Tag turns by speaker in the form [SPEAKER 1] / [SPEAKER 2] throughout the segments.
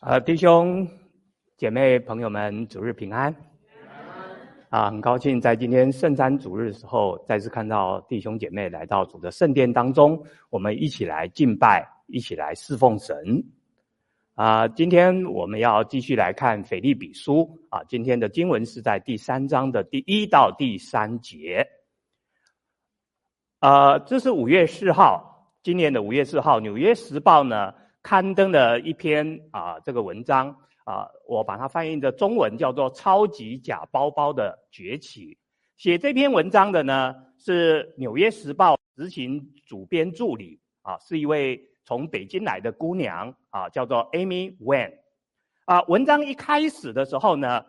[SPEAKER 1] 啊，弟兄姐妹朋友们，主日平安！啊，很高兴在今天圣餐主日的时候，再次看到弟兄姐妹来到主的圣殿当中，我们一起来敬拜，一起来侍奉神。啊，今天我们要继续来看腓立比书啊，今天的经文是在第三章的第一到第三节。啊，这是五月四号，今年的五月四号，《纽约时报》呢。刊登了一篇啊，这个文章啊，我把它翻译的中文叫做《超级假包包的崛起》。写这篇文章的呢是《纽约时报》执行主编助理啊，是一位从北京来的姑娘啊，叫做 Amy Wen。啊，文章一开始的时候呢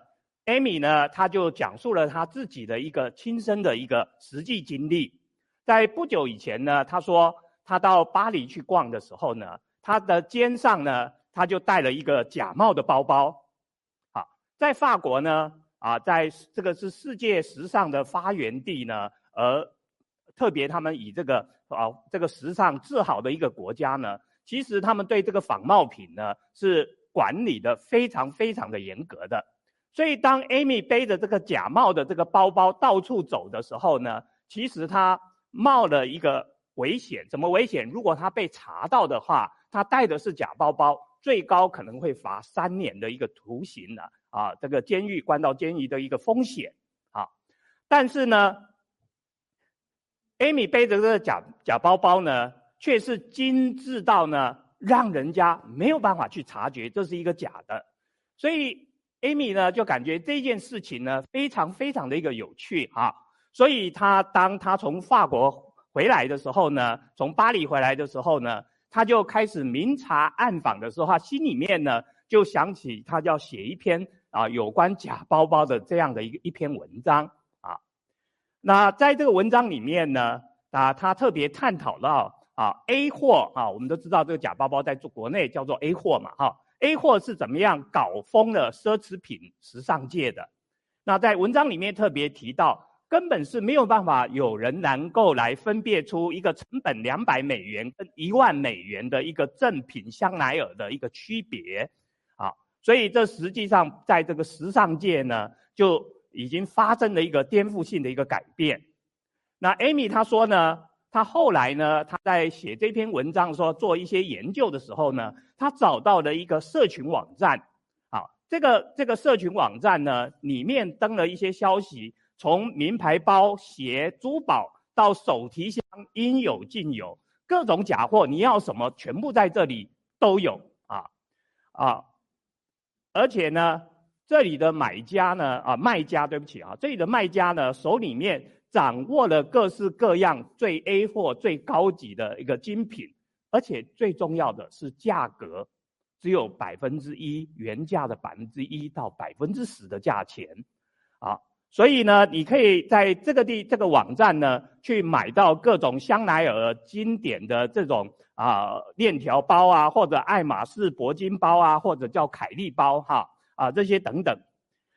[SPEAKER 1] ，Amy 呢，她就讲述了她自己的一个亲身的一个实际经历。在不久以前呢，她说她到巴黎去逛的时候呢。他的肩上呢，他就带了一个假冒的包包。好，在法国呢，啊，在这个是世界时尚的发源地呢，而特别他们以这个啊这个时尚自豪的一个国家呢，其实他们对这个仿冒品呢是管理的非常非常的严格的。所以当 Amy 背着这个假冒的这个包包到处走的时候呢，其实他冒了一个危险。什么危险？如果他被查到的话。他带的是假包包，最高可能会罚三年的一个徒刑的啊，这个监狱关到监狱的一个风险啊。但是呢，Amy 背着这个假假包包呢，却是精致到呢，让人家没有办法去察觉这是一个假的。所以 Amy 呢，就感觉这件事情呢，非常非常的一个有趣啊。所以他当他从法国回来的时候呢，从巴黎回来的时候呢。他就开始明察暗访的时候，他心里面呢就想起他要写一篇啊有关假包包的这样的一个一篇文章啊。那在这个文章里面呢啊，他特别探讨到啊 A 货啊，我们都知道这个假包包在做国内叫做 A 货嘛哈，A 货是怎么样搞疯了奢侈品时尚界的？那在文章里面特别提到。根本是没有办法有人能够来分辨出一个成本两百美元跟一万美元的一个正品香奈儿的一个区别，啊，所以这实际上在这个时尚界呢，就已经发生了一个颠覆性的一个改变。那 Amy 她说呢，她后来呢，她在写这篇文章说做一些研究的时候呢，她找到了一个社群网站，啊，这个这个社群网站呢，里面登了一些消息。从名牌包、鞋、珠宝到手提箱，应有尽有，各种假货，你要什么，全部在这里都有啊啊！而且呢，这里的买家呢，啊卖家，对不起啊，这里的卖家呢，手里面掌握了各式各样最 A 货、最高级的一个精品，而且最重要的是价格只有百分之一，原价的百分之一到百分之十的价钱，啊。所以呢，你可以在这个地这个网站呢，去买到各种香奈儿经典的这种啊链条包啊，或者爱马仕铂金包啊，或者叫凯利包哈啊这些等等。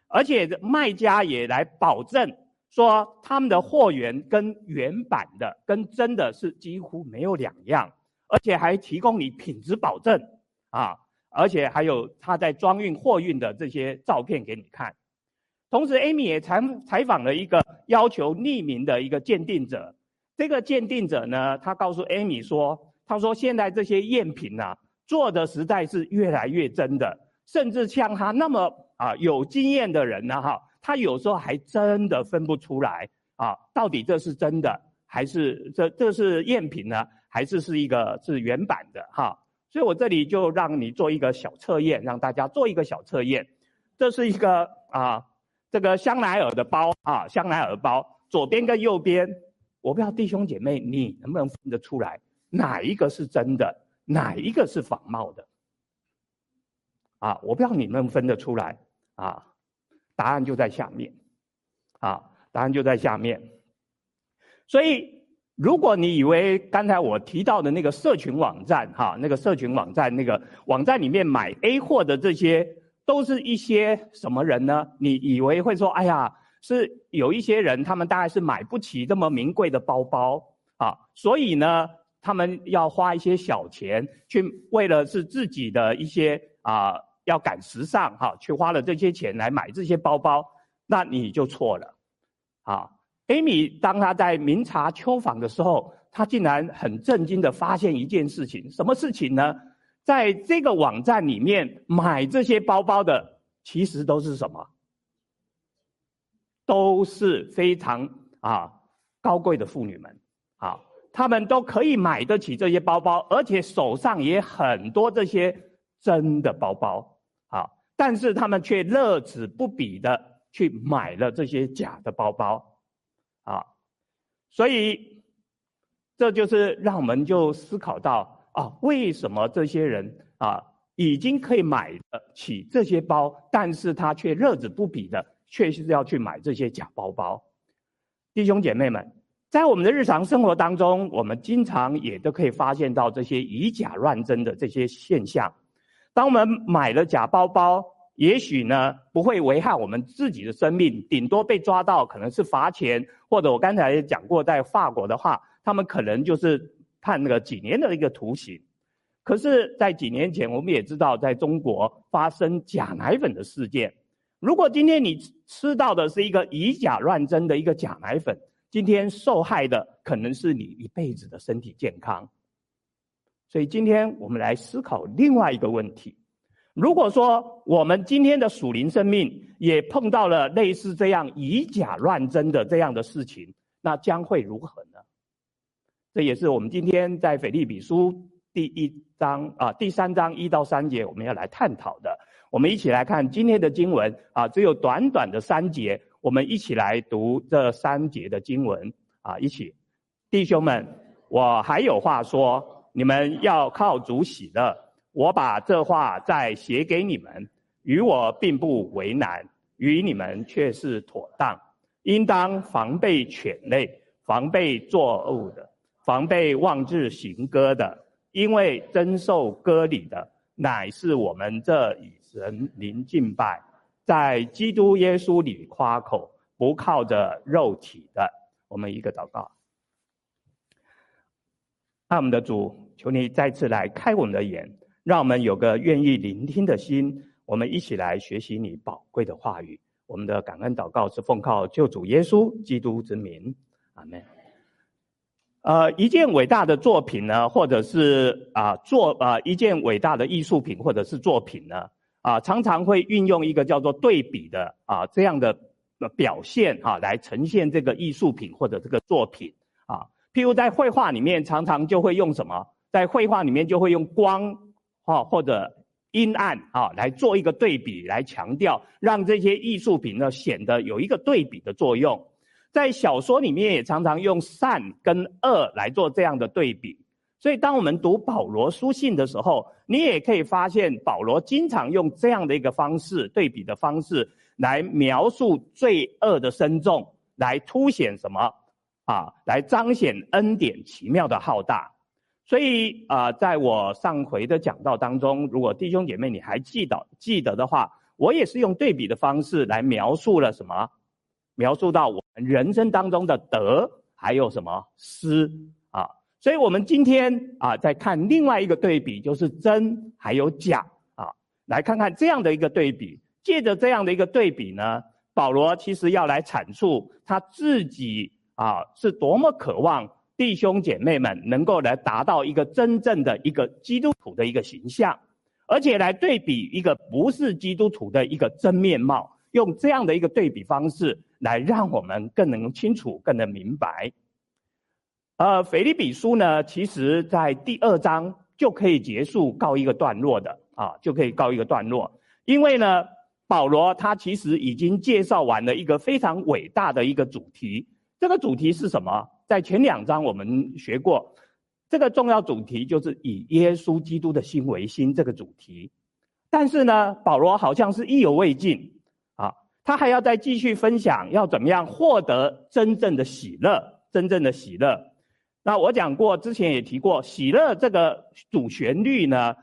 [SPEAKER 1] 而且卖家也来保证说，他们的货源跟原版的跟真的是几乎没有两样，而且还提供你品质保证啊，而且还有他在装运货运的这些照片给你看。同时，Amy 也采采访了一个要求匿名的一个鉴定者。这个鉴定者呢，他告诉 Amy 说：“他说现在这些赝品呐，做的实在是越来越真的，甚至像他那么啊有经验的人呢，哈，他有时候还真的分不出来啊，到底这是真的还是这这是赝品呢，还是是一个是原版的哈？所以我这里就让你做一个小测验，让大家做一个小测验。这是一个啊。”这个香奈儿的包啊，香奈儿包左边跟右边，我不知道弟兄姐妹你能不能分得出来，哪一个是真的，哪一个是仿冒的？啊，我不知道你能不能分得出来啊？答案就在下面，啊，答案就在下面。所以，如果你以为刚才我提到的那个社群网站，哈，那个社群网站那个网站里面买 A 货的这些。都是一些什么人呢？你以为会说，哎呀，是有一些人，他们大概是买不起这么名贵的包包啊，所以呢，他们要花一些小钱去，为了是自己的一些啊要赶时尚哈，去花了这些钱来买这些包包，那你就错了。啊，Amy 当她在明察秋访的时候，她竟然很震惊的发现一件事情，什么事情呢？在这个网站里面买这些包包的，其实都是什么？都是非常啊高贵的妇女们，啊，她们都可以买得起这些包包，而且手上也很多这些真的包包，啊，但是她们却乐此不疲的去买了这些假的包包，啊，所以这就是让我们就思考到。啊，为什么这些人啊已经可以买得起这些包，但是他却乐此不疲的，却是要去买这些假包包？弟兄姐妹们，在我们的日常生活当中，我们经常也都可以发现到这些以假乱真的这些现象。当我们买了假包包，也许呢不会危害我们自己的生命，顶多被抓到可能是罚钱，或者我刚才也讲过，在法国的话，他们可能就是。判那个几年的一个徒刑，可是，在几年前，我们也知道，在中国发生假奶粉的事件。如果今天你吃到的是一个以假乱真的一个假奶粉，今天受害的可能是你一辈子的身体健康。所以，今天我们来思考另外一个问题：如果说我们今天的属灵生命也碰到了类似这样以假乱真的这样的事情，那将会如何？这也是我们今天在腓立比书第一章啊，第三章一到三节，我们要来探讨的。我们一起来看今天的经文啊，只有短短的三节，我们一起来读这三节的经文啊，一起。弟兄们，我还有话说，你们要靠主喜乐。我把这话再写给你们，与我并不为难，与你们却是妥当。应当防备犬类，防备作恶的。防备妄自行割的，因为真受割礼的，乃是我们这与神灵敬拜，在基督耶稣里夸口，不靠着肉体的。我们一个祷告，爱我们的主，求你再次来开我们的眼，让我们有个愿意聆听的心。我们一起来学习你宝贵的话语。我们的感恩祷告是奉靠救主耶稣基督之名，阿门。呃，一件伟大的作品呢，或者是啊作啊一件伟大的艺术品，或者是作品呢，啊常常会运用一个叫做对比的啊这样的表现啊，来呈现这个艺术品或者这个作品啊。譬如在绘画里面，常常就会用什么？在绘画里面就会用光啊或者阴暗啊来做一个对比，来强调让这些艺术品呢显得有一个对比的作用。在小说里面也常常用善跟恶来做这样的对比，所以当我们读保罗书信的时候，你也可以发现保罗经常用这样的一个方式对比的方式来描述罪恶的深重，来凸显什么啊？来彰显恩典奇妙的浩大。所以啊，在我上回的讲道当中，如果弟兄姐妹你还记得记得的话，我也是用对比的方式来描述了什么？描述到我们人生当中的得还有什么失啊？所以我们今天啊，再看另外一个对比，就是真还有假啊。来看看这样的一个对比，借着这样的一个对比呢，保罗其实要来阐述他自己啊是多么渴望弟兄姐妹们能够来达到一个真正的一个基督徒的一个形象，而且来对比一个不是基督徒的一个真面貌，用这样的一个对比方式。来让我们更能清楚、更能明白。呃，腓立比书呢，其实在第二章就可以结束告一个段落的啊，就可以告一个段落。因为呢，保罗他其实已经介绍完了一个非常伟大的一个主题。这个主题是什么？在前两章我们学过，这个重要主题就是以耶稣基督的心为心这个主题。但是呢，保罗好像是意犹未尽。他还要再继续分享，要怎么样获得真正的喜乐？真正的喜乐。那我讲过，之前也提过，喜乐这个主旋律呢，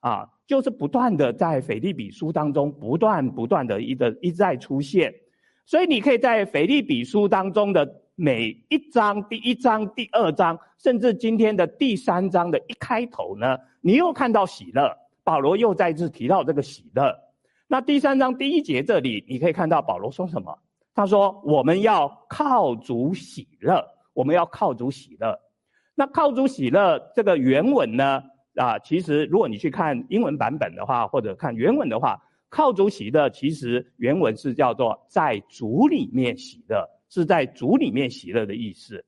[SPEAKER 1] 啊，就是不断的在腓立比书当中不断不断的一个一再出现。所以你可以在腓立比书当中的每一章、第一章、第二章，甚至今天的第三章的一开头呢，你又看到喜乐。保罗又再次提到这个喜乐。那第三章第一节这里，你可以看到保罗说什么？他说：“我们要靠主喜乐，我们要靠主喜乐。”那靠主喜乐这个原文呢？啊，其实如果你去看英文版本的话，或者看原文的话，靠主喜乐其实原文是叫做在主里面喜乐，是在主里面喜乐的意思。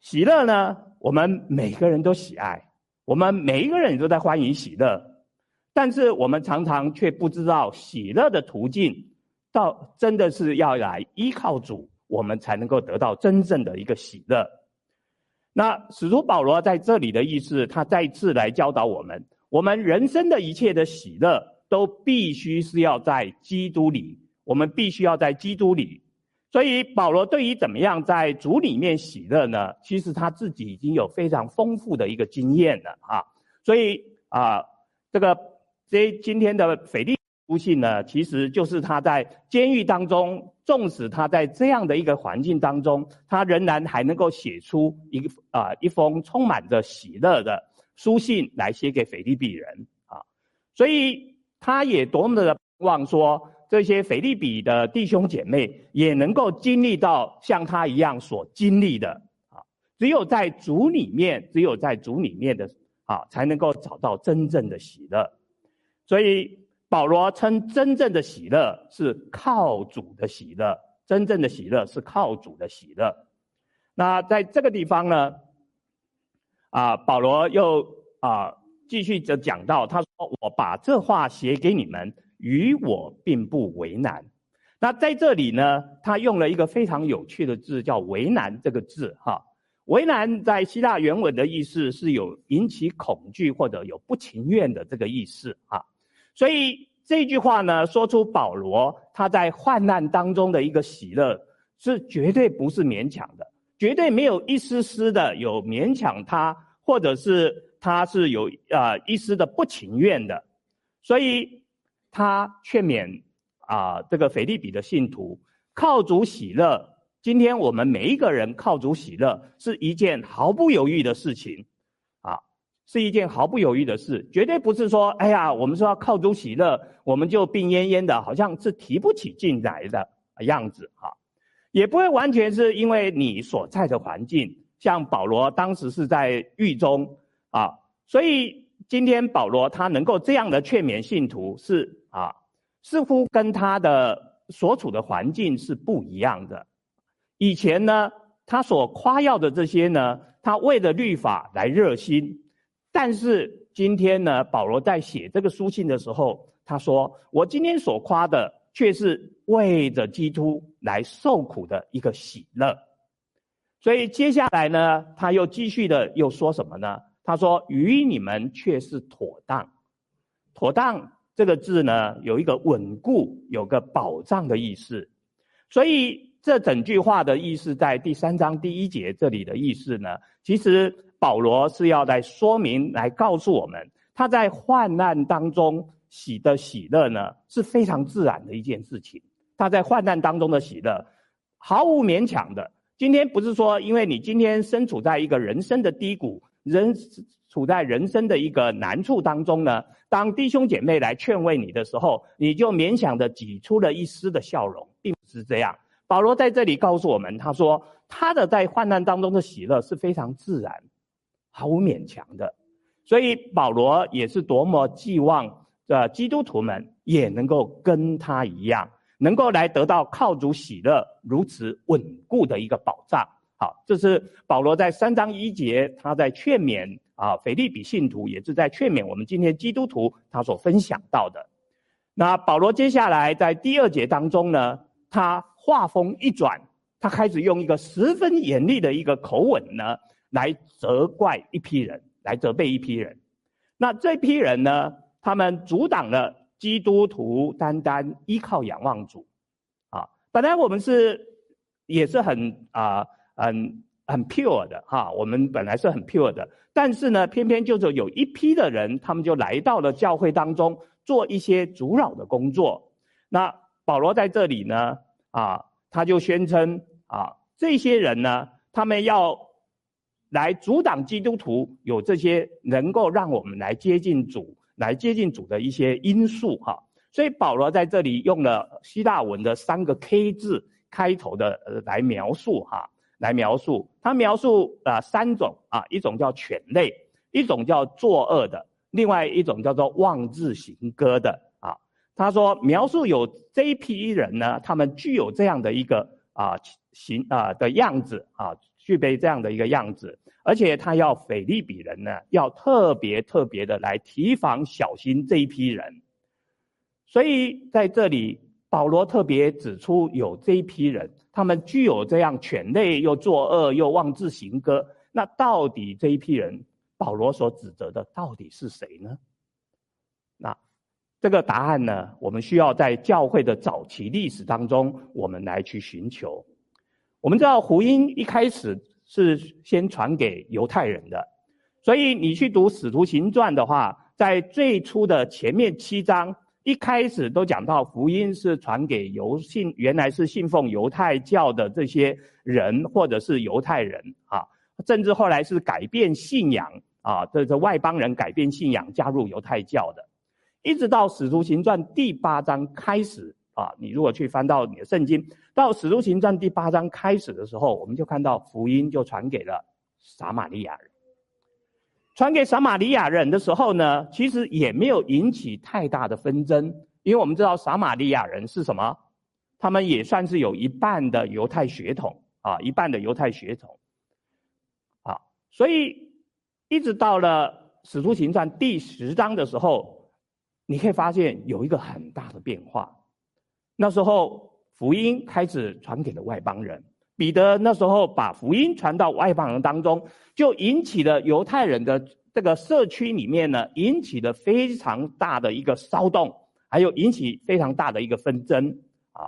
[SPEAKER 1] 喜乐呢，我们每个人都喜爱，我们每一个人都在欢迎喜乐，但是我们常常却不知道喜乐的途径，到真的是要来依靠主，我们才能够得到真正的一个喜乐。那使徒保罗在这里的意思，他再次来教导我们：我们人生的一切的喜乐，都必须是要在基督里，我们必须要在基督里。所以保罗对于怎么样在主里面喜乐呢？其实他自己已经有非常丰富的一个经验了啊。所以啊，这个这今天的腓利书信呢，其实就是他在监狱当中，纵使他在这样的一个环境当中，他仍然还能够写出一个啊一封充满着喜乐的书信来写给腓利比人啊。所以他也多么的望说。这些腓利比的弟兄姐妹也能够经历到像他一样所经历的啊，只有在主里面，只有在主里面的啊，才能够找到真正的喜乐。所以保罗称真正的喜乐是靠主的喜乐，真正的喜乐是靠主的喜乐。那在这个地方呢，啊，保罗又啊继续着讲到，他说：“我把这话写给你们。”与我并不为难。那在这里呢，他用了一个非常有趣的字，叫“为难”这个字，哈。为难在希腊原文的意思是有引起恐惧或者有不情愿的这个意思，哈。所以这句话呢，说出保罗他在患难当中的一个喜乐，是绝对不是勉强的，绝对没有一丝丝的有勉强他，或者是他是有啊一丝的不情愿的，所以。他劝勉啊，这个腓利比的信徒靠主喜乐。今天我们每一个人靠主喜乐，是一件毫不犹豫的事情，是一件毫不犹豫的事，绝对不是说，哎呀，我们说要靠主喜乐，我们就病恹恹的，好像是提不起劲来的样子，哈，也不会完全是因为你所在的环境，像保罗当时是在狱中啊，所以今天保罗他能够这样的劝勉信徒是。啊，似乎跟他的所处的环境是不一样的。以前呢，他所夸耀的这些呢，他为了律法来热心。但是今天呢，保罗在写这个书信的时候，他说：“我今天所夸的，却是为着基督来受苦的一个喜乐。”所以接下来呢，他又继续的又说什么呢？他说：“与你们却是妥当，妥当。”这个字呢，有一个稳固、有个保障的意思，所以这整句话的意思，在第三章第一节这里的意思呢，其实保罗是要来说明、来告诉我们，他在患难当中喜的喜乐呢，是非常自然的一件事情。他在患难当中的喜乐，毫无勉强的。今天不是说，因为你今天身处在一个人生的低谷，人。处在人生的一个难处当中呢，当弟兄姐妹来劝慰你的时候，你就勉强的挤出了一丝的笑容，并不是这样。保罗在这里告诉我们，他说他的在患难当中的喜乐是非常自然，毫无勉强的。所以保罗也是多么寄望的基督徒们也能够跟他一样，能够来得到靠主喜乐如此稳固的一个保障。好，这是保罗在三章一节，他在劝勉。啊，腓利比信徒也是在劝勉我们今天基督徒他所分享到的。那保罗接下来在第二节当中呢，他话锋一转，他开始用一个十分严厉的一个口吻呢，来责怪一批人，来责备一批人。那这批人呢，他们阻挡了基督徒单单依靠仰望主。啊，本来我们是也是很啊很很 pure 的哈，我们本来是很 pure 的。但是呢，偏偏就是有一批的人，他们就来到了教会当中，做一些阻扰的工作。那保罗在这里呢，啊，他就宣称啊，这些人呢，他们要来阻挡基督徒有这些能够让我们来接近主、来接近主的一些因素哈。所以保罗在这里用了希腊文的三个 K 字开头的呃来描述哈，来描述他描述啊三种啊，一种叫犬类，一种叫作恶的，另外一种叫做妄自行歌的啊。他说描述有这一批人呢，他们具有这样的一个啊形啊的样子啊，具备这样的一个样子，而且他要腓立比人呢，要特别特别的来提防小心这一批人。所以在这里，保罗特别指出有这一批人，他们具有这样犬类，又作恶，又妄自行歌。那到底这一批人，保罗所指责的到底是谁呢？那这个答案呢，我们需要在教会的早期历史当中，我们来去寻求。我们知道福音一开始是先传给犹太人的，所以你去读《使徒行传》的话，在最初的前面七章。一开始都讲到福音是传给犹信，原来是信奉犹太教的这些人，或者是犹太人啊，甚至后来是改变信仰啊，这这外邦人改变信仰加入犹太教的，一直到使徒行传第八章开始啊，你如果去翻到你的圣经，到使徒行传第八章开始的时候，我们就看到福音就传给了撒玛利亚人。传给撒玛利亚人的时候呢，其实也没有引起太大的纷争，因为我们知道撒玛利亚人是什么？他们也算是有一半的犹太血统啊，一半的犹太血统，啊，所以一直到了使徒行传第十章的时候，你可以发现有一个很大的变化。那时候福音开始传给了外邦人。彼得那时候把福音传到外邦人当中，就引起了犹太人的这个社区里面呢，引起了非常大的一个骚动，还有引起非常大的一个纷争啊。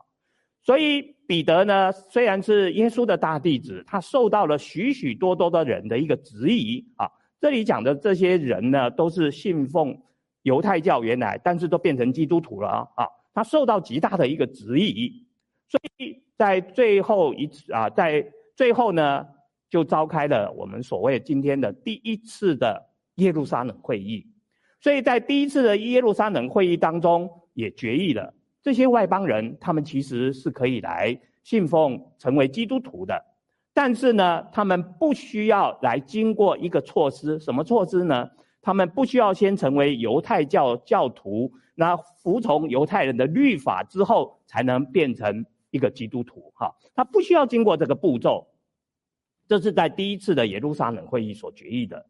[SPEAKER 1] 所以彼得呢，虽然是耶稣的大弟子，他受到了许许多多的人的一个质疑啊。这里讲的这些人呢，都是信奉犹太教原来，但是都变成基督徒了啊。他受到极大的一个质疑，所以。在最后一次啊，在最后呢，就召开了我们所谓今天的第一次的耶路撒冷会议。所以在第一次的耶路撒冷会议当中，也决议了这些外邦人，他们其实是可以来信奉、成为基督徒的。但是呢，他们不需要来经过一个措施，什么措施呢？他们不需要先成为犹太教教徒，那服从犹太人的律法之后，才能变成。一个基督徒，哈，他不需要经过这个步骤，这是在第一次的耶路撒冷会议所决议的。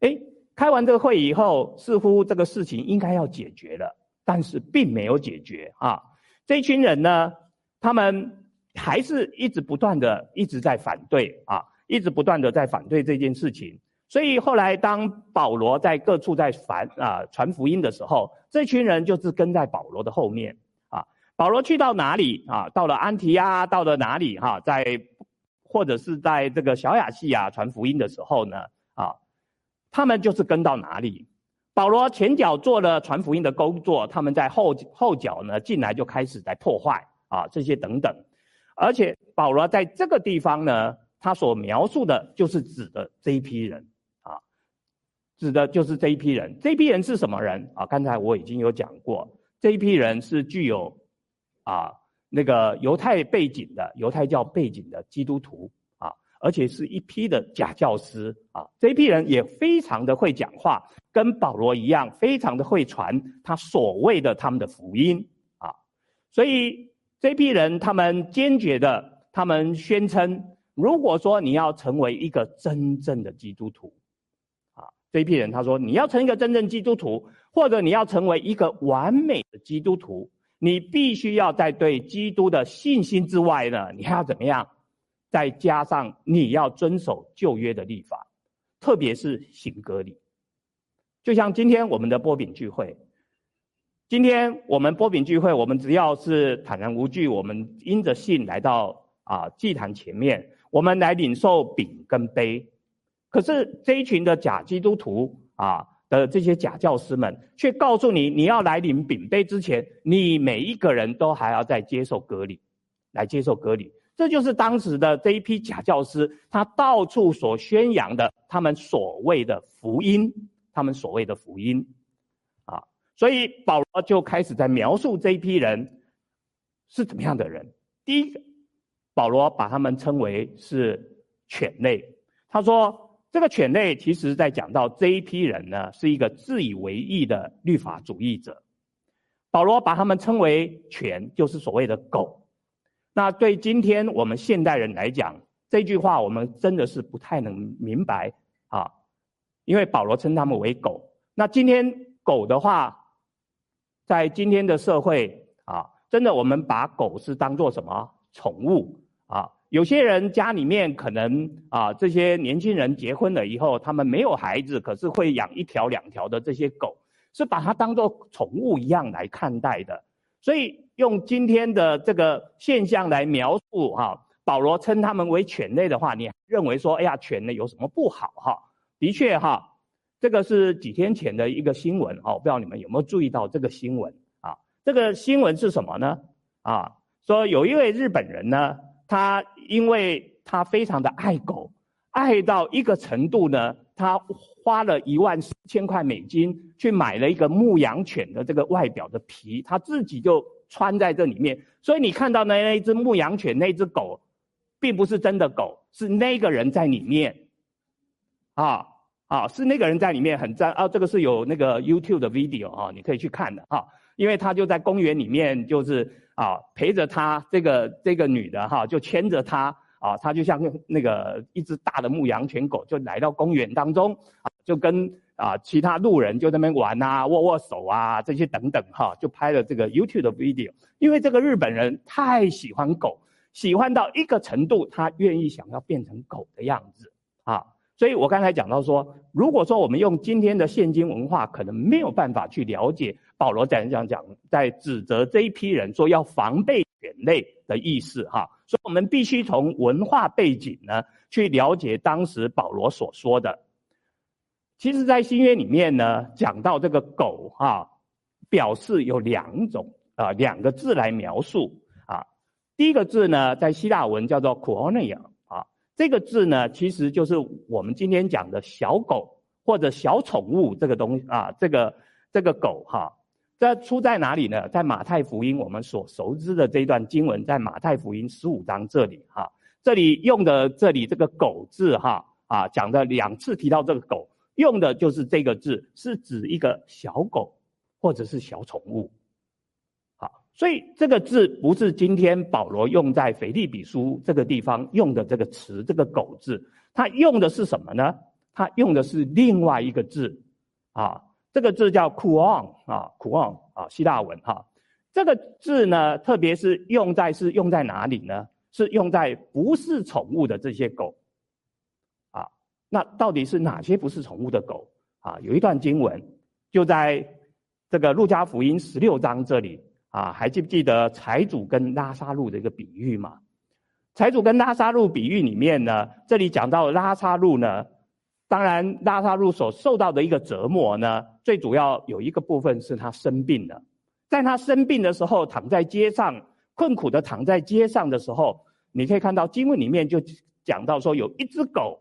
[SPEAKER 1] 诶，开完这个会以后，似乎这个事情应该要解决了，但是并没有解决啊。这群人呢，他们还是一直不断的一直在反对啊，一直不断的在反对这件事情。所以后来当保罗在各处在传啊传福音的时候，这群人就是跟在保罗的后面啊。保罗去到哪里啊？到了安提阿，到了哪里哈？在或者是在这个小亚细亚传福音的时候呢？啊，他们就是跟到哪里。保罗前脚做了传福音的工作，他们在后后脚呢进来就开始在破坏啊这些等等。而且保罗在这个地方呢，他所描述的就是指的这一批人，指的就是这一批人。这一批人是什么人啊？刚才我已经有讲过，这一批人是具有。啊，那个犹太背景的犹太教背景的基督徒啊，而且是一批的假教师啊，这批人也非常的会讲话，跟保罗一样，非常的会传他所谓的他们的福音啊，所以这批人他们坚决的，他们宣称，如果说你要成为一个真正的基督徒，这一批人他说，你要成一个真正基督徒，或者你要成为一个完美的基督徒。你必须要在对基督的信心之外呢，你还要怎么样？再加上你要遵守旧约的律法，特别是行格礼。就像今天我们的波饼聚会，今天我们波饼聚会，我们只要是坦然无惧，我们因着信来到啊祭坛前面，我们来领受饼跟杯。可是这一群的假基督徒啊。的这些假教师们，却告诉你，你要来领饼杯之前，你每一个人都还要再接受隔离，来接受隔离。这就是当时的这一批假教师，他到处所宣扬的他们所谓的福音，他们所谓的福音，啊所以保罗就开始在描述这一批人是怎么样的人。第一个，保罗把他们称为是犬类。他说，这个犬类其实在讲到这一批人呢，是一个自以为义的律法主义者。保罗把他们称为犬，就是所谓的狗。那对今天我们现代人来讲，这句话我们真的是不太能明白啊，因为保罗称他们为狗。那今天狗的话，在今天的社会啊，真的我们把狗是当做什么宠物啊？有些人家里面可能啊，这些年轻人结婚了以后，他们没有孩子，可是会养一条两条的这些狗。是把它当做宠物一样来看待的，所以用今天的这个现象来描述哈，保罗称他们为犬类的话，你认为说，哎呀，犬类有什么不好哈？的确哈，这个是几天前的一个新闻哦，不知道你们有没有注意到这个新闻啊？这个新闻是什么呢？啊，说有一位日本人呢，他因为他非常的爱狗，爱到一个程度呢。他花了一万四千块美金去买了一个牧羊犬的这个外表的皮，他自己就穿在这里面。所以你看到那那一只牧羊犬，那只狗，并不是真的狗，是那个人在里面。啊啊，是那个人在里面很赞啊！这个是有那个 YouTube 的 video 啊，你可以去看的哈。因为他就在公园里面，就是啊陪着他这个这个女的哈，就牵着他。啊，他就像那个一只大的牧羊犬狗，就来到公园当中，啊，就跟啊其他路人就在那边玩啊，握握手啊，这些等等哈，就拍了这个 YouTube 的 video。因为这个日本人太喜欢狗，喜欢到一个程度，他愿意想要变成狗的样子啊。所以我刚才讲到说，如果说我们用今天的现今文化，可能没有办法去了解保罗在这样讲，在指责这一批人说要防备犬类的意思哈。所以我们必须从文化背景呢，去了解当时保罗所说的。其实，在新约里面呢，讲到这个狗哈，表示有两种啊，两个字来描述啊。第一个字呢，在希腊文叫做 koinonia 啊，这个字呢，其实就是我们今天讲的小狗或者小宠物这个东西啊，这个这个狗哈。这出在哪里呢？在马太福音，我们所熟知的这一段经文，在马太福音十五章这里哈，这里用的这里这个“狗”字哈啊，讲的两次提到这个“狗”，用的就是这个字，是指一个小狗或者是小宠物。好，所以这个字不是今天保罗用在腓立比书这个地方用的这个词，这个“狗”字，他用的是什么呢？他用的是另外一个字啊。这个字叫 kuon 啊，kuon 啊，希腊文哈。这个字呢，特别是用在是用在哪里呢？是用在不是宠物的这些狗啊。那到底是哪些不是宠物的狗啊？有一段经文就在这个路加福音十六章这里啊，还记不记得财主跟拉撒路的一个比喻嘛？财主跟拉撒路比喻里面呢，这里讲到拉撒路呢。当然，拉撒路所受到的一个折磨呢，最主要有一个部分是他生病了。在他生病的时候，躺在街上，困苦的躺在街上的时候，你可以看到经文里面就讲到说，有一只狗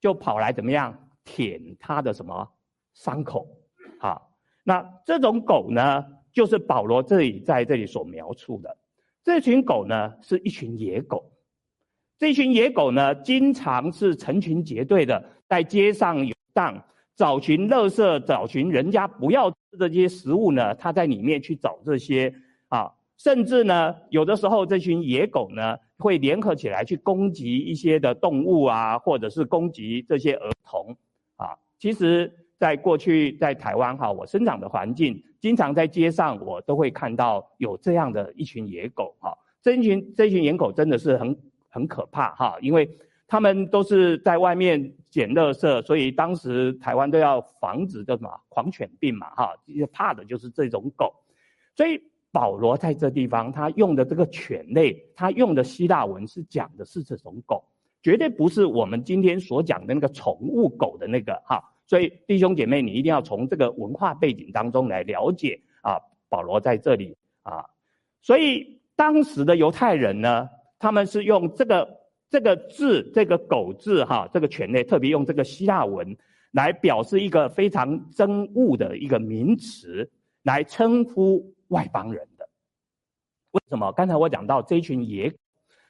[SPEAKER 1] 就跑来怎么样舔他的什么伤口啊？那这种狗呢，就是保罗这里在这里所描述的。这群狗呢，是一群野狗。这群野狗呢，经常是成群结队的在街上游荡，找寻垃圾，找寻人家不要吃的这些食物呢，它在里面去找这些啊，甚至呢，有的时候这群野狗呢，会联合起来去攻击一些的动物啊，或者是攻击这些儿童啊。其实，在过去在台湾哈，我生长的环境，经常在街上我都会看到有这样的一群野狗哈。这一群这一群野狗真的是很。很可怕哈，因为他们都是在外面捡垃圾，所以当时台湾都要防止叫什么狂犬病嘛哈，怕的就是这种狗。所以保罗在这地方他用的这个犬类，他用的希腊文是讲的是这种狗，绝对不是我们今天所讲的那个宠物狗的那个哈。所以弟兄姐妹，你一定要从这个文化背景当中来了解啊，保罗在这里啊，所以当时的犹太人呢。他们是用这个这个字，这个狗字哈，这个犬类特别用这个希腊文来表示一个非常憎恶的一个名词，来称呼外邦人的。为什么？刚才我讲到这一群野，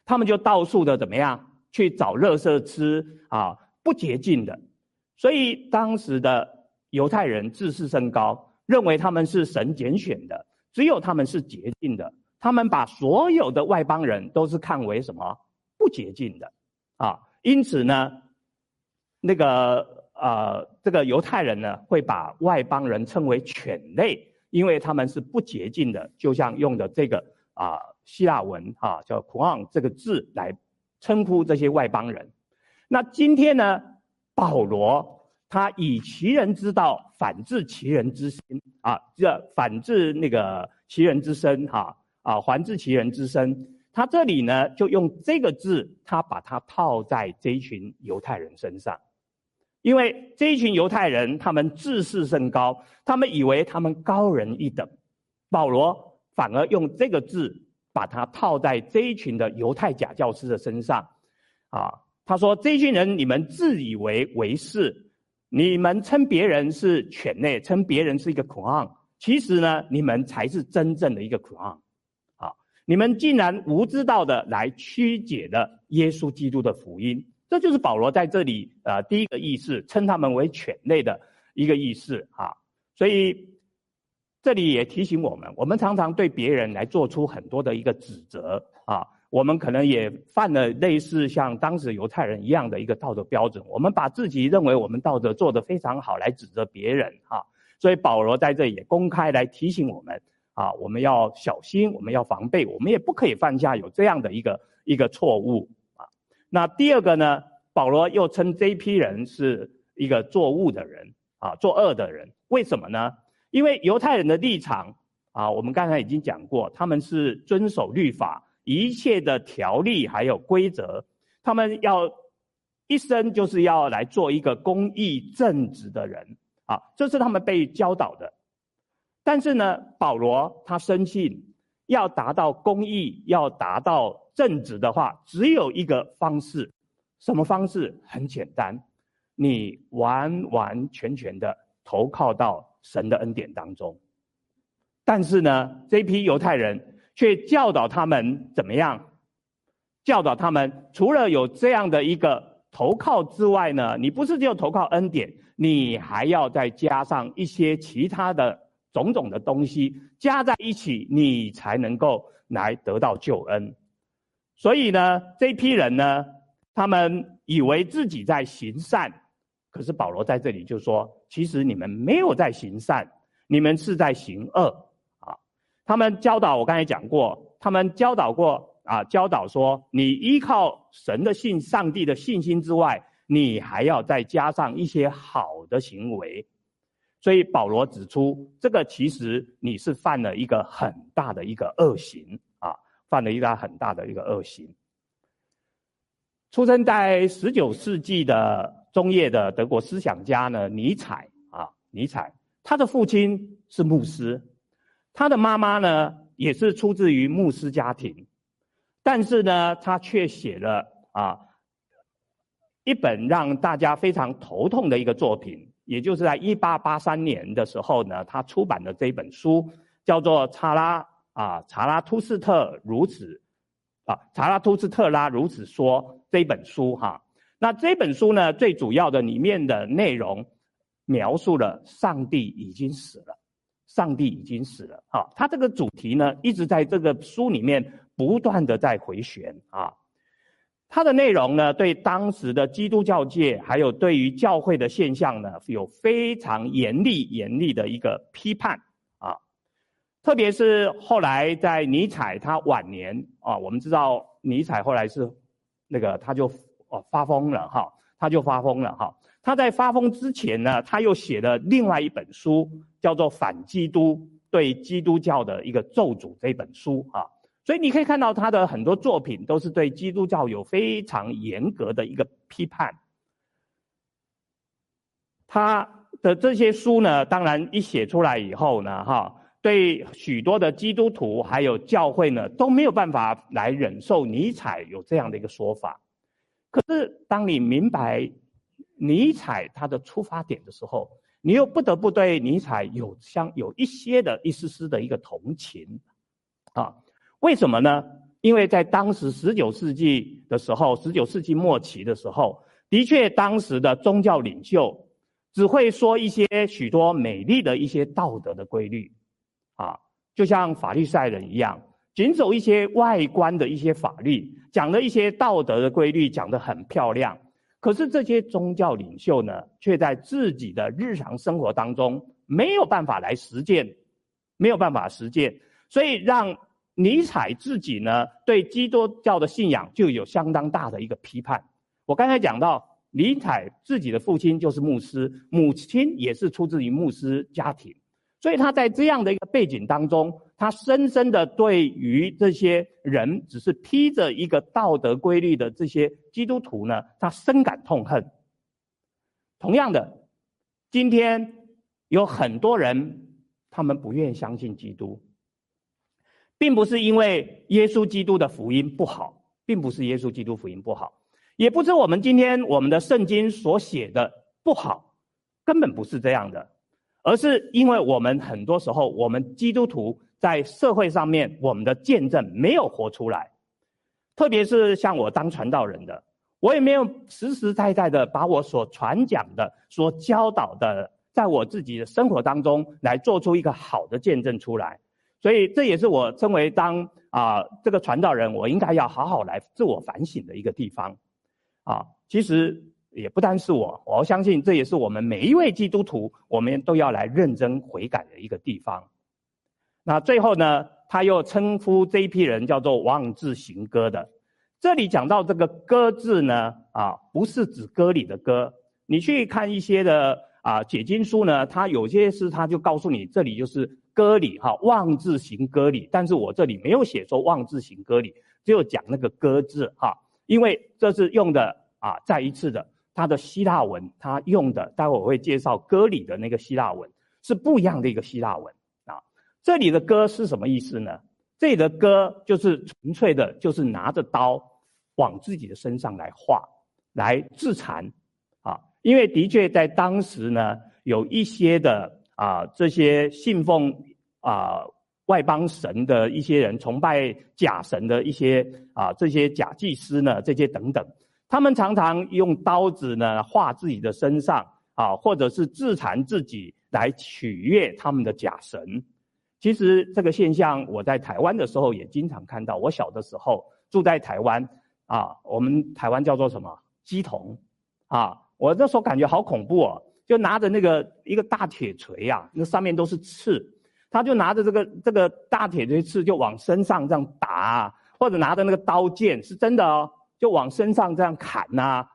[SPEAKER 1] 他们就到处的怎么样去找垃圾吃啊，不洁净的。所以当时的犹太人自视甚高，认为他们是神拣选的，只有他们是洁净的。他们把所有的外邦人都是看为什么不洁净的啊？因此呢，那个呃，这个犹太人呢，会把外邦人称为犬类，因为他们是不洁净的，就像用的这个啊希腊文啊叫 k u n 这个字来称呼这些外邦人。那今天呢，保罗他以其人之道反治其人之心啊，这反治那个其人之身哈。啊还治其人之身。他这里呢，就用这个字，他把它套在这一群犹太人身上，因为这一群犹太人他们自视甚高，他们以为他们高人一等。保罗反而用这个字，把它套在这一群的犹太假教师的身上。啊，他说：这一群人，你们自以为为是，你们称别人是犬类，称别人是一个苦昂，其实呢，你们才是真正的一个苦昂。你们竟然无知道的来曲解了耶稣基督的福音，这就是保罗在这里呃第一个意思，称他们为犬类的一个意思啊。所以这里也提醒我们，我们常常对别人来做出很多的一个指责啊，我们可能也犯了类似像当时犹太人一样的一个道德标准，我们把自己认为我们道德做得非常好来指责别人啊。所以保罗在这里也公开来提醒我们。啊，我们要小心，我们要防备，我们也不可以犯下有这样的一个一个错误啊。那第二个呢，保罗又称这一批人是一个作恶的人啊，作恶的人。为什么呢？因为犹太人的立场啊，我们刚才已经讲过，他们是遵守律法，一切的条例还有规则，他们要一生就是要来做一个公义正直的人啊，这是他们被教导的。但是呢，保罗他深信，要达到公义，要达到正直的话，只有一个方式，什么方式？很简单，你完完全全的投靠到神的恩典当中。但是呢，这批犹太人却教导他们怎么样？教导他们，除了有这样的一个投靠之外呢，你不是只有投靠恩典，你还要再加上一些其他的。种种的东西加在一起，你才能够来得到救恩。所以呢，这批人呢，他们以为自己在行善，可是保罗在这里就说，其实你们没有在行善，你们是在行恶啊。他们教导我刚才讲过，他们教导过啊，教导说，你依靠神的信、上帝的信心之外，你还要再加上一些好的行为。所以保罗指出，这个其实你是犯了一个很大的一个恶行啊，犯了一个很大的一个恶行。出生在十九世纪的中叶的德国思想家呢，尼采啊，尼采，他的父亲是牧师，他的妈妈呢也是出自于牧师家庭，但是呢，他却写了啊一本让大家非常头痛的一个作品。也就是在一八八三年的时候呢，他出版的这本书叫做《查拉啊查拉图斯特如此啊查拉图斯特拉如此说》这本书哈。那这本书呢，最主要的里面的内容描述了上帝已经死了，上帝已经死了。哈，他这个主题呢，一直在这个书里面不断的在回旋啊。它的内容呢，对当时的基督教界，还有对于教会的现象呢，有非常严厉、严厉的一个批判啊。特别是后来在尼采他晚年啊，我们知道尼采后来是那个他就哦发疯了哈，他就发疯了哈。他在发疯之前呢，他又写了另外一本书，叫做《反基督对基督教的一个咒诅》这本书啊。所以你可以看到他的很多作品都是对基督教有非常严格的一个批判。他的这些书呢，当然一写出来以后呢，哈，对许多的基督徒还有教会呢都没有办法来忍受尼采有这样的一个说法。可是当你明白尼采他的出发点的时候，你又不得不对尼采有相有一些的一丝丝的一个同情，啊，为什么呢？因为在当时十九世纪的时候，十九世纪末期的时候，的确当时的宗教领袖只会说一些许多美丽的一些道德的规律，啊，就像法利赛人一样，仅走一些外观的一些法律，讲的一些道德的规律，讲得很漂亮。可是这些宗教领袖呢，却在自己的日常生活当中没有办法来实践，没有办法实践，所以让尼采自己呢，对基督教的信仰就有相当大的一个批判。我刚才讲到，尼采自己的父亲就是牧师，母亲也是出自于牧师家庭，所以他在这样的一个背景当中。他深深的对于这些人只是披着一个道德规律的这些基督徒呢，他深感痛恨。同样的，今天有很多人，他们不愿意相信基督，并不是因为耶稣基督的福音不好，并不是耶稣基督福音不好，也不是我们今天我们的圣经所写的不好，根本不是这样的，而是因为我们很多时候我们基督徒。在社会上面，我们的见证没有活出来，特别是像我当传道人的，我也没有实实在在的把我所传讲的、所教导的，在我自己的生活当中来做出一个好的见证出来。所以这也是我称为当啊这个传道人，我应该要好好来自我反省的一个地方。啊，其实也不单是我，我相信这也是我们每一位基督徒，我们都要来认真悔改的一个地方。那最后呢，他又称呼这一批人叫做妄自行歌的。这里讲到这个“歌”字呢，啊，不是指歌里的“歌”。你去看一些的啊解经书呢，它有些是它就告诉你，这里就是割礼哈，妄自行割礼。但是我这里没有写说妄自行割礼，只有讲那个“割”字哈，因为这是用的啊，再一次的，它的希腊文，它用的，待会我会介绍割礼的那个希腊文是不一样的一个希腊文啊。这里的割是什么意思呢？这里的割就是纯粹的，就是拿着刀往自己的身上来划，来自残！因为的确在当时呢，有一些的啊这些信奉啊外邦神的一些人，崇拜假神的一些啊这些假祭司呢，这些等等，他们常常用刀子呢划自己的身上啊，或者是自残自己来取悦他们的假神。其实这个现象，我在台湾的时候也经常看到。我小的时候住在台湾，啊，我们台湾叫做什么鸡童，啊，我那时候感觉好恐怖哦，就拿着那个一个大铁锤啊，那上面都是刺，他就拿着这个这个大铁锤刺就往身上这样打，或者拿着那个刀剑，是真的哦，就往身上这样砍呐，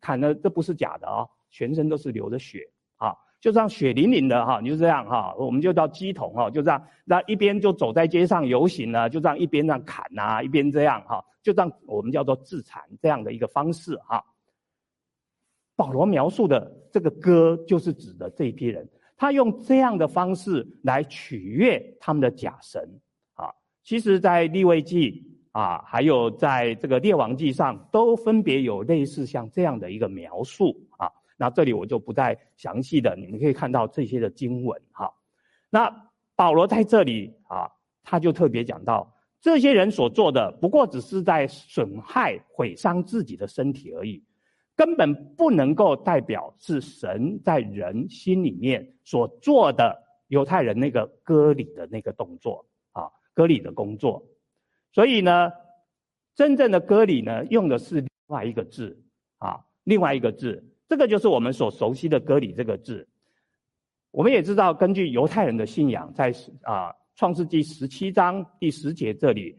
[SPEAKER 1] 砍的这不是假的哦，全身都是流着血啊。就这样血淋淋的哈，你就这样哈，我们就叫乩童哈，就这样，那一边就走在街上游行呢，就这样一边这样砍呐，一边这样哈，就这样我们叫做自残这样的一个方式哈。保罗描述的这个歌就是指的这一批人，他用这样的方式来取悦他们的假神啊。其实，在立位记啊，还有在这个列王记上，都分别有类似像这样的一个描述啊。那这里我就不再详细的，你们可以看到这些的经文哈。那保罗在这里啊，他就特别讲到，这些人所做的不过只是在损害、毁伤自己的身体而已，根本不能够代表是神在人心里面所做的犹太人那个割礼的那个动作啊，割礼的工作。所以呢，真正的割礼呢，用的是另外一个字啊，另外一个字。这个就是我们所熟悉的“割礼”这个字。我们也知道，根据犹太人的信仰，在啊《创世记》十七章第十节这里，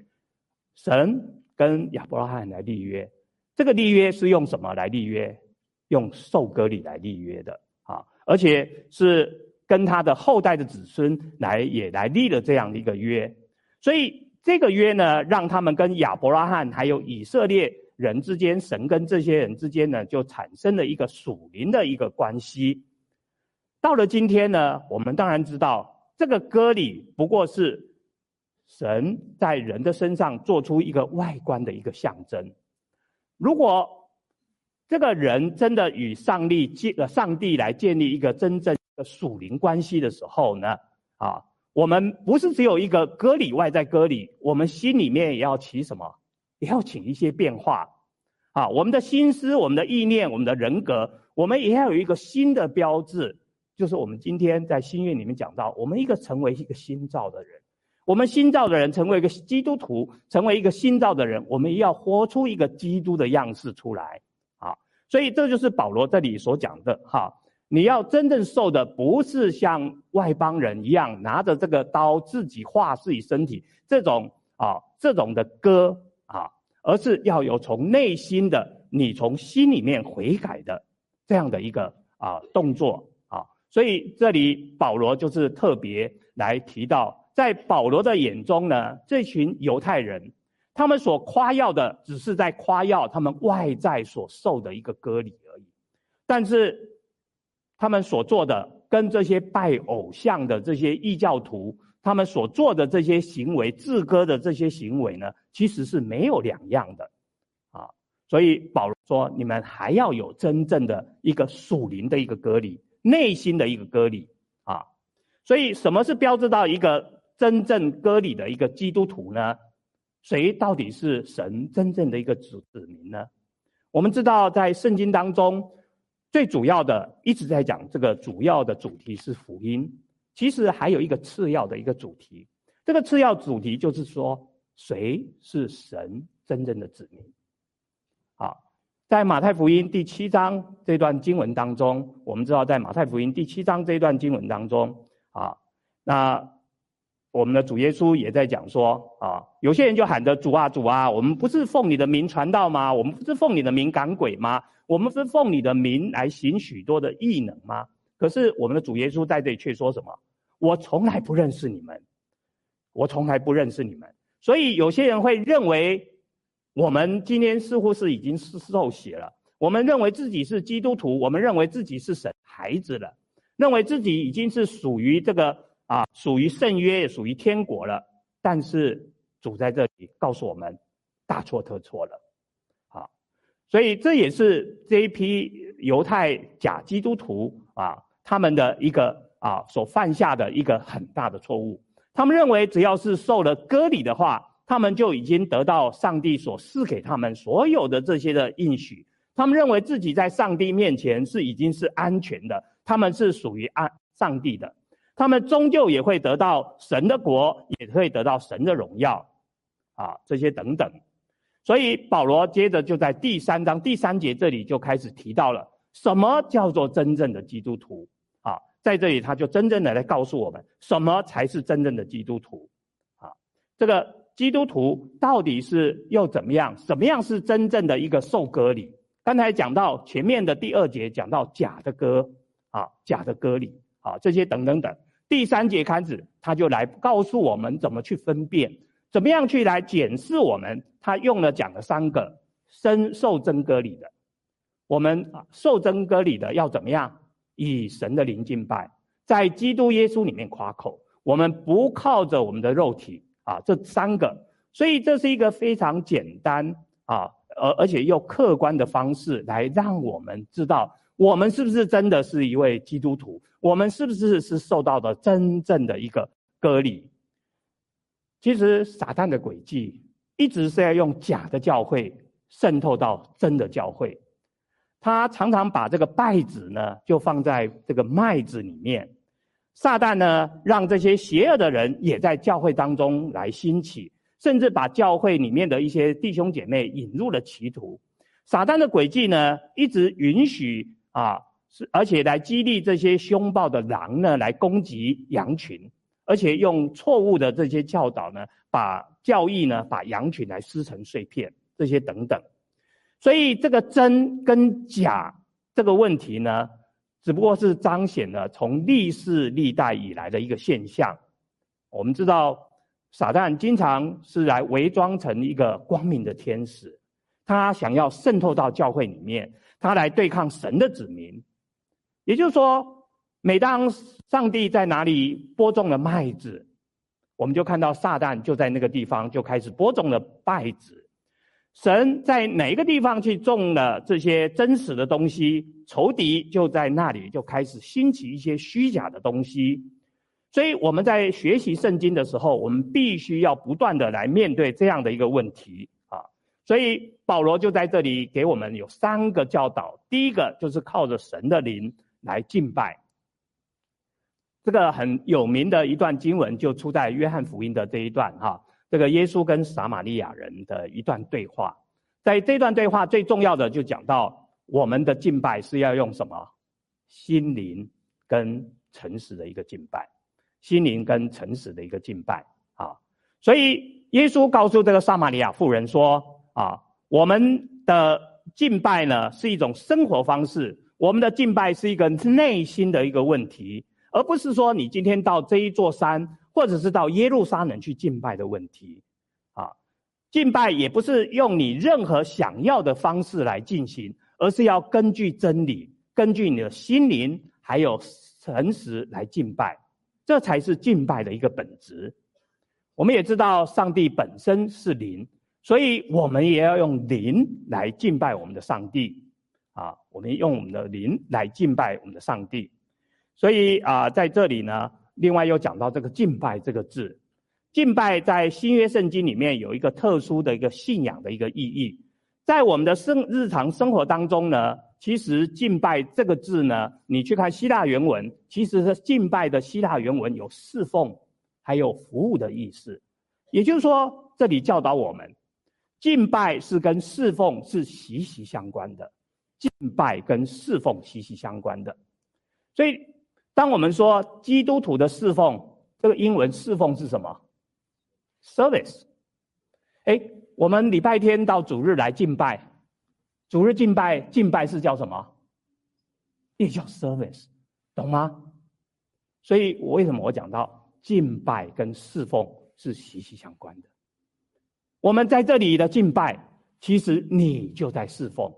[SPEAKER 1] 神跟亚伯拉罕来立约。这个立约是用什么来立约？用受割礼来立约的啊，而且是跟他的后代的子孙来也来立了这样的一个约。所以这个约呢，让他们跟亚伯拉罕还有以色列。人之间，神跟这些人之间呢，就产生了一个属灵的一个关系。到了今天呢，我们当然知道，这个割礼不过是神在人的身上做出一个外观的一个象征。如果这个人真的与上帝建呃上帝来建立一个真正的属灵关系的时候呢，啊，我们不是只有一个割礼外在割礼，我们心里面也要起什么，也要起一些变化，啊，我们的心思、我们的意念、我们的人格，我们也要有一个新的标志，就是我们今天在新约里面讲到，我们一个成为一个新造的人，我们新造的人成为一个基督徒，成为一个新造的人，我们也要活出一个基督的样式出来。所以这就是保罗这里所讲的哈，你要真正受的不是像外邦人一样拿着这个刀自己划自己身体这种啊这种的割啊，而是要有从内心的你从心里面悔改的这样的一个啊动作啊。所以这里保罗就是特别来提到，在保罗的眼中呢，这群犹太人。他们所夸耀的，只是在夸耀他们外在所受的一个割礼而已，但是他们所做的，跟这些拜偶像的这些异教徒，他们所做的这些行为，自割的这些行为呢，其实是没有两样的，啊，所以保罗说，你们还要有真正的一个属灵的一个割礼，内心的一个割礼啊，所以什么是标志到一个真正割礼的一个基督徒呢？谁到底是神真正的一个子子民呢？我们知道，在圣经当中，最主要的一直在讲这个主要的主题是福音。其实还有一个次要的一个主题，这个次要主题就是说，谁是神真正的子民？好，在马太福音第七章这段经文当中，我们知道，在马太福音第七章这段经文当中，啊，那。我们的主耶稣也在讲说啊，有些人就喊着主啊主啊，我们不是奉你的名传道吗？我们不是奉你的名赶鬼吗？我们是奉你的名来行许多的异能吗？可是我们的主耶稣在这里却说什么？我从来不认识你们，我从来不认识你们。所以有些人会认为，我们今天似乎是已经是受洗了，我们认为自己是基督徒，我们认为自己是神孩子了，认为自己已经是属于这个。啊，属于圣约，也属于天国了。但是主在这里告诉我们，大错特错了。啊，所以这也是这一批犹太假基督徒啊，他们的一个啊所犯下的一个很大的错误。他们认为，只要是受了割礼的话，他们就已经得到上帝所赐给他们所有的这些的应许。他们认为自己在上帝面前是已经是安全的，他们是属于安上帝的。他们终究也会得到神的国，也会得到神的荣耀，啊，这些等等。所以保罗接着就在第三章第三节这里就开始提到了什么叫做真正的基督徒啊，在这里他就真正的来告诉我们什么才是真正的基督徒啊。这个基督徒到底是又怎么样？什么样是真正的一个受割礼？刚才讲到前面的第二节讲到假的割啊，假的割礼啊，这些等等等。第三节开始，他就来告诉我们怎么去分辨，怎么样去来检视我们。他用了讲了三个生受真割礼的，我们啊受真割礼的要怎么样？以神的灵敬拜，在基督耶稣里面夸口，我们不靠着我们的肉体啊，这三个，所以这是一个非常简单啊，而而且又客观的方式来让我们知道。我们是不是真的是一位基督徒？我们是不是是受到的真正的一个割礼？其实撒旦的诡计一直是要用假的教会渗透到真的教会。他常常把这个稗子呢，就放在这个麦子里面。撒旦呢，让这些邪恶的人也在教会当中来兴起，甚至把教会里面的一些弟兄姐妹引入了歧途。撒旦的诡计呢，一直允许。啊，是而且来激励这些凶暴的狼呢，来攻击羊群，而且用错误的这些教导呢，把教义呢，把羊群来撕成碎片，这些等等。所以这个真跟假这个问题呢，只不过是彰显了从历世历代以来的一个现象。我们知道，撒旦经常是来伪装成一个光明的天使，他想要渗透到教会里面。他来对抗神的子民，也就是说，每当上帝在哪里播种了麦子，我们就看到撒旦就在那个地方就开始播种了稗子。神在哪个地方去种了这些真实的东西，仇敌就在那里就开始兴起一些虚假的东西。所以我们在学习圣经的时候，我们必须要不断的来面对这样的一个问题。所以保罗就在这里给我们有三个教导。第一个就是靠着神的灵来敬拜。这个很有名的一段经文就出在约翰福音的这一段哈。这个耶稣跟撒玛利亚人的一段对话，在这段对话最重要的就讲到，我们的敬拜是要用什么？心灵跟诚实的一个敬拜，心灵跟诚实的一个敬拜啊。所以耶稣告诉这个撒玛利亚妇人说：啊，我们的敬拜呢是一种生活方式，我们的敬拜是一个内心的一个问题，而不是说你今天到这一座山。或者是到耶路撒冷去敬拜的问题，啊，敬拜也不是用你任何想要的方式来进行，而是要根据真理，根据你的心灵还有诚实来敬拜，这才是敬拜的一个本质。我们也知道上帝本身是灵，所以我们也要用灵来敬拜我们的上帝，啊，我们用我们的灵来敬拜我们的上帝。所以啊，在这里呢。另外又讲到这个敬拜这个字，敬拜在新约圣经里面有一个特殊的一个信仰的一个意义，在我们的生日常生活当中呢，其实敬拜这个字呢，你去看希腊原文，其实是敬拜的希腊原文有侍奉，还有服务的意思，也就是说，这里教导我们，敬拜是跟侍奉是息息相关的，敬拜跟侍奉息息相关的，所以。当我们说基督徒的侍奉，这个英文侍奉是什么？Service。哎，我们礼拜天到主日来敬拜，主日敬拜，敬拜是叫什么？也叫 service，懂吗？所以我为什么我讲到敬拜跟侍奉是息息相关的？我们在这里的敬拜，其实你就在侍奉。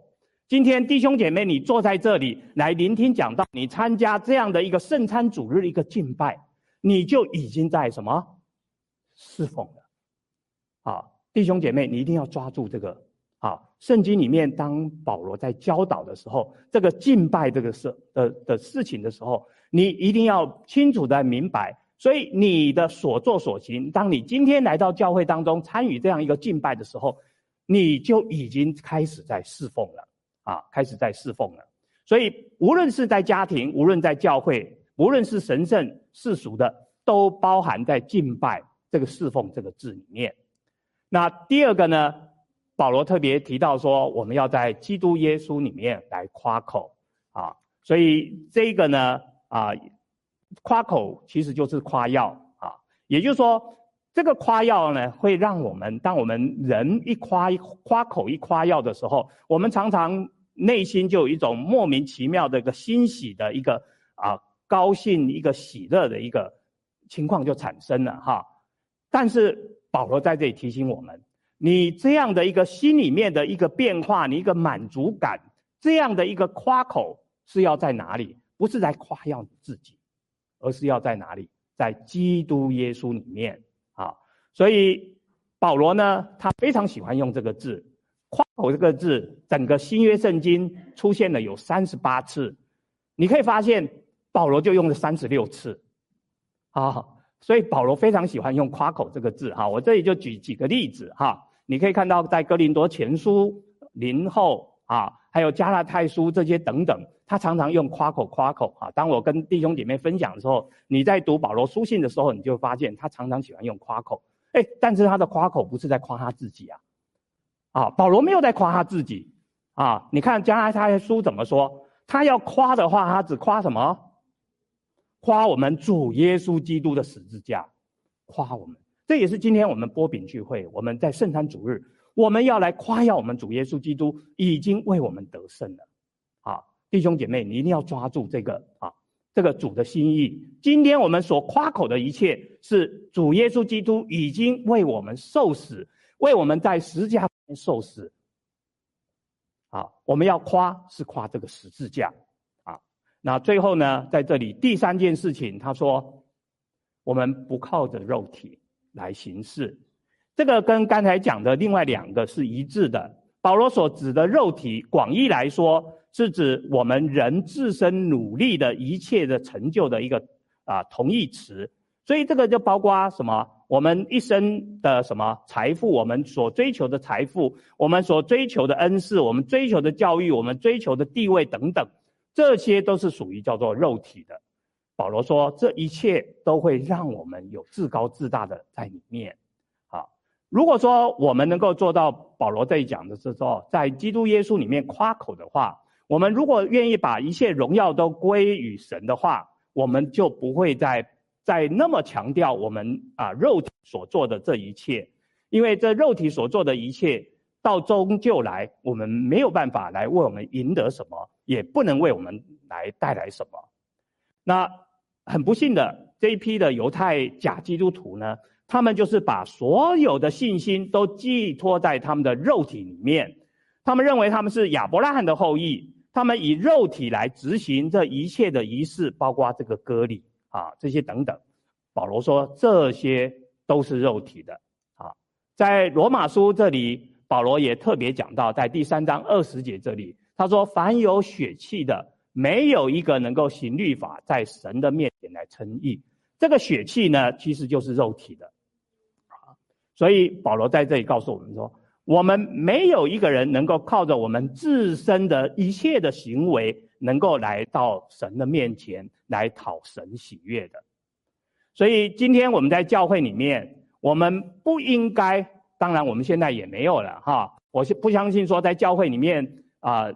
[SPEAKER 1] 今天弟兄姐妹，你坐在这里来聆听讲道，你参加这样的一个圣餐主日的一个敬拜，你就已经在什么侍奉了？啊，弟兄姐妹，你一定要抓住这个啊！圣经里面，当保罗在教导的时候，这个敬拜这个事的的事情的时候，你一定要清楚的明白。所以你的所作所行，当你今天来到教会当中参与这样一个敬拜的时候，你就已经开始在侍奉了。啊，开始在侍奉了。所以，无论是在家庭，无论在教会，无论是神圣世俗的，都包含在敬拜这个侍奉这个字里面。那第二个呢，保罗特别提到说，我们要在基督耶稣里面来夸口啊。所以这个呢，啊，夸口其实就是夸耀啊。也就是说，这个夸耀呢，会让我们当我们人一夸一夸口一夸耀的时候，我们常常。内心就有一种莫名其妙的一个欣喜的一个啊高兴一个喜乐的一个情况就产生了哈，但是保罗在这里提醒我们，你这样的一个心里面的一个变化，你一个满足感，这样的一个夸口是要在哪里？不是在夸耀你自己，而是要在哪里？在基督耶稣里面啊。所以保罗呢，他非常喜欢用这个字。夸口这个字，整个新约圣经出现了有三十八次，你可以发现保罗就用了三十六次，啊，所以保罗非常喜欢用夸口这个字哈。我这里就举几个例子哈，你可以看到在哥林多前书、林后啊，还有加拉太书这些等等，他常常用夸口夸口啊。当我跟弟兄姐妹分享的时候，你在读保罗书信的时候，你就发现他常常喜欢用夸口，哎，但是他的夸口不是在夸他自己啊。啊，保罗没有在夸他自己，啊，你看加拉太书怎么说？他要夸的话，他只夸什么？夸我们主耶稣基督的十字架，夸我们。这也是今天我们波饼聚会，我们在圣餐主日，我们要来夸耀我们主耶稣基督已经为我们得胜了。啊，弟兄姐妹，你一定要抓住这个啊，这个主的心意。今天我们所夸口的一切，是主耶稣基督已经为我们受死，为我们在十字架。受死，好，我们要夸是夸这个十字架，啊，那最后呢，在这里第三件事情，他说，我们不靠着肉体来行事，这个跟刚才讲的另外两个是一致的。保罗所指的肉体，广义来说，是指我们人自身努力的一切的成就的一个啊同义词。所以这个就包括什么？我们一生的什么财富，我们所追求的财富，我们所追求的恩赐，我们追求的教育，我们追求的地位等等，这些都是属于叫做肉体的。保罗说，这一切都会让我们有自高自大的在里面。如果说我们能够做到保罗这里讲的是说，在基督耶稣里面夸口的话，我们如果愿意把一切荣耀都归于神的话，我们就不会再再那么强调我们啊肉体所做的这一切，因为这肉体所做的一切到终究来，我们没有办法来为我们赢得什么，也不能为我们来带来什么。那很不幸的，这一批的犹太假基督徒呢，他们就是把所有的信心都寄托在他们的肉体里面，他们认为他们是亚伯拉罕的后裔，他们以肉体来执行这一切的仪式，包括这个割礼啊这些等等。保罗说这些都是肉体的啊，在罗马书这里，保罗也特别讲到，在第三章二十节这里，他说：“凡有血气的，没有一个能够行律法，在神的面前来称义。”这个血气呢，其实就是肉体的。所以保罗在这里告诉我们说，我们没有一个人能够靠着我们自身的一切的行为，能够来到神的面前来讨神喜悦的。所以今天我们在教会里面，我们不应该，当然我们现在也没有了哈。我是不相信说在教会里面啊，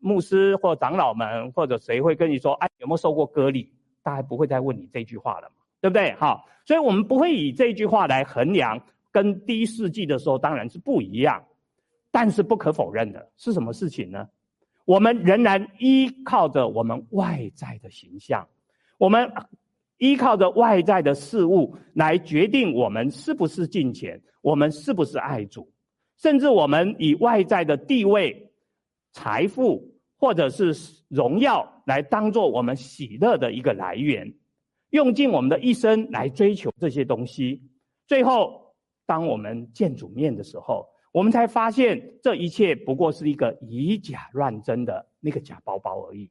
[SPEAKER 1] 牧师或长老们或者谁会跟你说，哎，有没有受过割礼？大家不会再问你这句话了，对不对？哈，所以我们不会以这句话来衡量。跟第一世纪的时候当然是不一样，但是不可否认的是什么事情呢？我们仍然依靠着我们外在的形象，我们依靠着外在的事物来决定我们是不是敬虔，我们是不是爱主，甚至我们以外在的地位、财富或者是荣耀来当做我们喜乐的一个来源，用尽我们的一生来追求这些东西，最后。当我们见主面的时候，我们才发现这一切不过是一个以假乱真的那个假包包而已，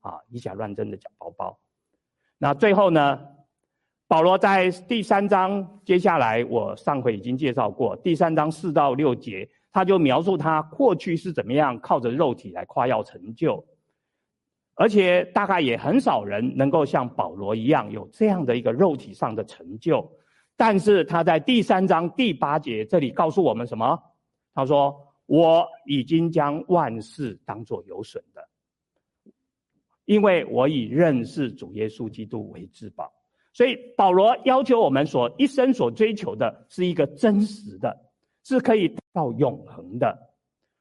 [SPEAKER 1] 啊，以假乱真的假包包。那最后呢，保罗在第三章接下来，我上回已经介绍过，第三章四到六节，他就描述他过去是怎么样靠着肉体来夸耀成就，而且大概也很少人能够像保罗一样有这样的一个肉体上的成就。但是他在第三章第八节这里告诉我们什么？他说：“我已经将万事当作有损的，因为我以认识主耶稣基督为至宝。”所以保罗要求我们所一生所追求的是一个真实的，是可以到永恒的。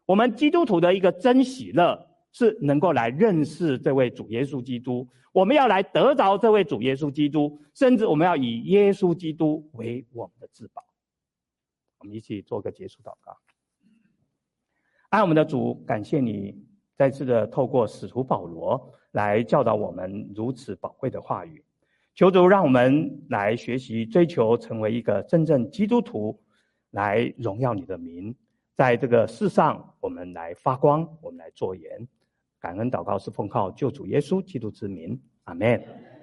[SPEAKER 1] 我们基督徒的一个真喜乐。是能够来认识这位主耶稣基督，我们要来得着这位主耶稣基督，甚至我们要以耶稣基督为我们的至宝。我们一起做个结束祷告。爱我们的主，感谢你再次的透过使徒保罗来教导我们如此宝贵的话语。求主让我们来学习追求成为一个真正基督徒，来荣耀你的名，在这个世上我们来发光，我们来做盐。感恩祷告是奉靠救主耶稣基督之名，阿门。